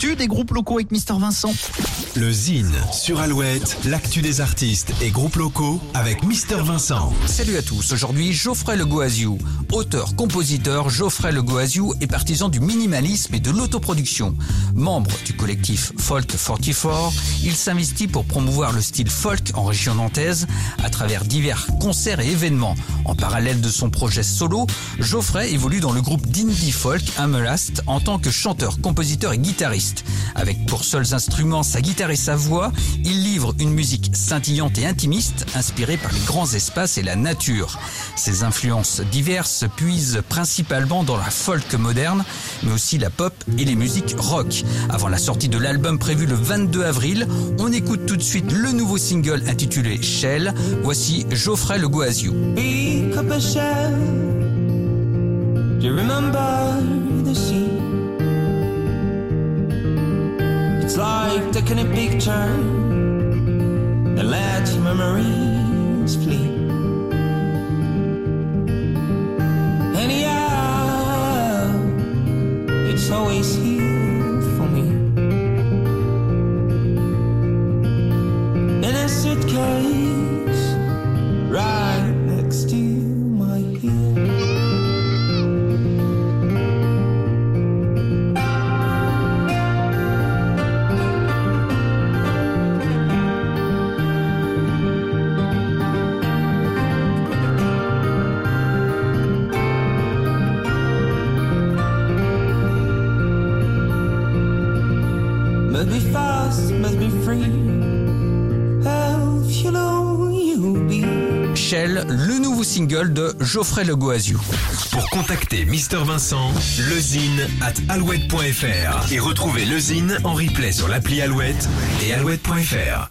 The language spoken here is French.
l'actu des groupes locaux avec Mister Vincent. Le Zine sur Alouette, l'actu des artistes et groupes locaux avec Mister Vincent. Salut à tous, aujourd'hui Geoffrey Le Goaziou. Auteur-compositeur, Geoffrey Le Goaziou est partisan du minimalisme et de l'autoproduction. Membre du collectif Folk 44, il s'investit pour promouvoir le style folk en région nantaise à travers divers concerts et événements. En parallèle de son projet solo, Geoffrey évolue dans le groupe d'indie folk Amelast en tant que chanteur, compositeur et guitariste. Avec pour seuls instruments sa guitare et sa voix, il livre une musique scintillante et intimiste, inspirée par les grands espaces et la nature. Ses influences diverses puisent principalement dans la folk moderne, mais aussi la pop et les musiques rock. Avant la sortie de l'album prévu le 22 avril, on écoute tout de suite le nouveau single intitulé Shell. Voici Geoffrey Le Goaziou. Like taking a picture that let memories flee. Anyhow, it's always here Must be fast, must be free. If you know you'll be. Shell, le nouveau single de Geoffrey Le Goaziou. Pour contacter Mister Vincent, lezine at alouette.fr et retrouver le Zine en replay sur l'appli Alouette et alouette.fr.